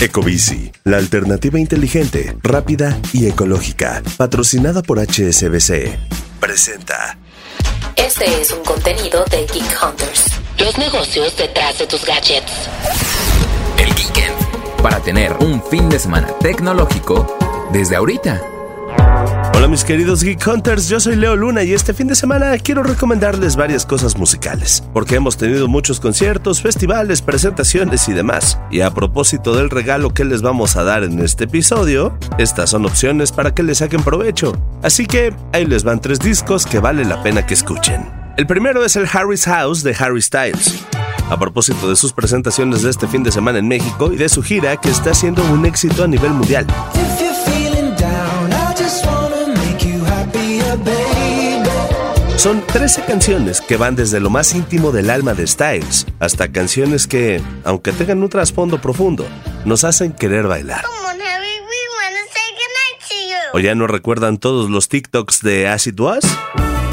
Ecobici, la alternativa inteligente, rápida y ecológica, patrocinada por HSBC. Presenta. Este es un contenido de Geek Hunters. Los negocios detrás de tus gadgets. El Geekend. Para tener un fin de semana tecnológico desde ahorita. Hola mis queridos Geek Hunters, yo soy Leo Luna y este fin de semana quiero recomendarles varias cosas musicales, porque hemos tenido muchos conciertos, festivales, presentaciones y demás. Y a propósito del regalo que les vamos a dar en este episodio, estas son opciones para que le saquen provecho. Así que ahí les van tres discos que vale la pena que escuchen. El primero es el Harry's House de Harry Styles. A propósito de sus presentaciones de este fin de semana en México y de su gira que está siendo un éxito a nivel mundial. Son 13 canciones que van desde lo más íntimo del alma de Styles hasta canciones que, aunque tengan un trasfondo profundo, nos hacen querer bailar. ¿O ya no recuerdan todos los TikToks de Acid Was?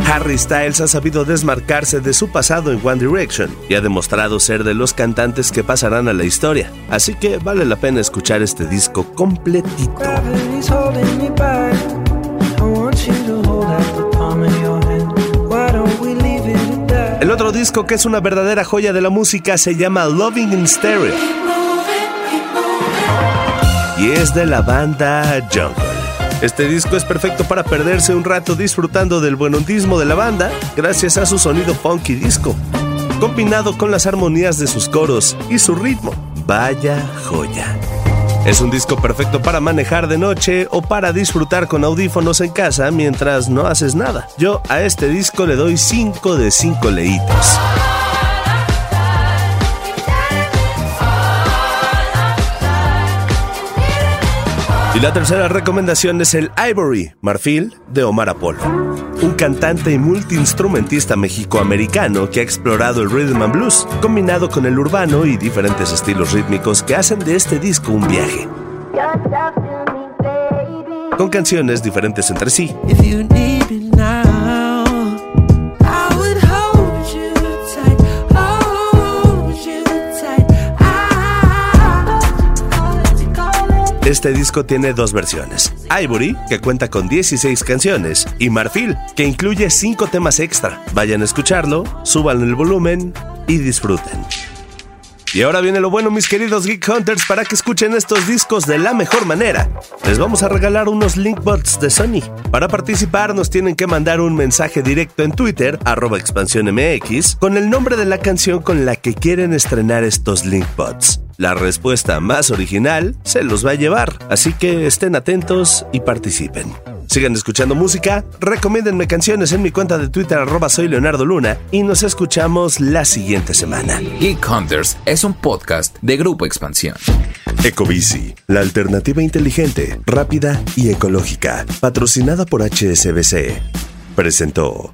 Harry Styles ha sabido desmarcarse de su pasado en One Direction y ha demostrado ser de los cantantes que pasarán a la historia. Así que vale la pena escuchar este disco completito. Otro disco que es una verdadera joya de la música se llama Loving in Stereo. Y es de la banda Jungle. Este disco es perfecto para perderse un rato disfrutando del buen hundismo de la banda gracias a su sonido funky disco, combinado con las armonías de sus coros y su ritmo. Vaya joya. Es un disco perfecto para manejar de noche o para disfrutar con audífonos en casa mientras no haces nada. Yo a este disco le doy 5 de 5 leitos. Y la tercera recomendación es el Ivory, Marfil, de Omar Apolo. Un cantante y multiinstrumentista mexicoamericano que ha explorado el rhythm and blues, combinado con el urbano y diferentes estilos rítmicos que hacen de este disco un viaje. Con canciones diferentes entre sí. Este disco tiene dos versiones. Ivory, que cuenta con 16 canciones, y Marfil, que incluye 5 temas extra. Vayan a escucharlo, suban el volumen y disfruten. Y ahora viene lo bueno, mis queridos Geek Hunters, para que escuchen estos discos de la mejor manera. Les vamos a regalar unos Linkbots de Sony. Para participar nos tienen que mandar un mensaje directo en Twitter, arroba expansiónmx, con el nombre de la canción con la que quieren estrenar estos Linkbots. La respuesta más original se los va a llevar, así que estén atentos y participen. Sigan escuchando música, recomiéndenme canciones en mi cuenta de Twitter arroba soy Leonardo Luna y nos escuchamos la siguiente semana. Geek Hunters es un podcast de Grupo Expansión. Ecobici, la alternativa inteligente, rápida y ecológica, patrocinada por HSBC, presentó.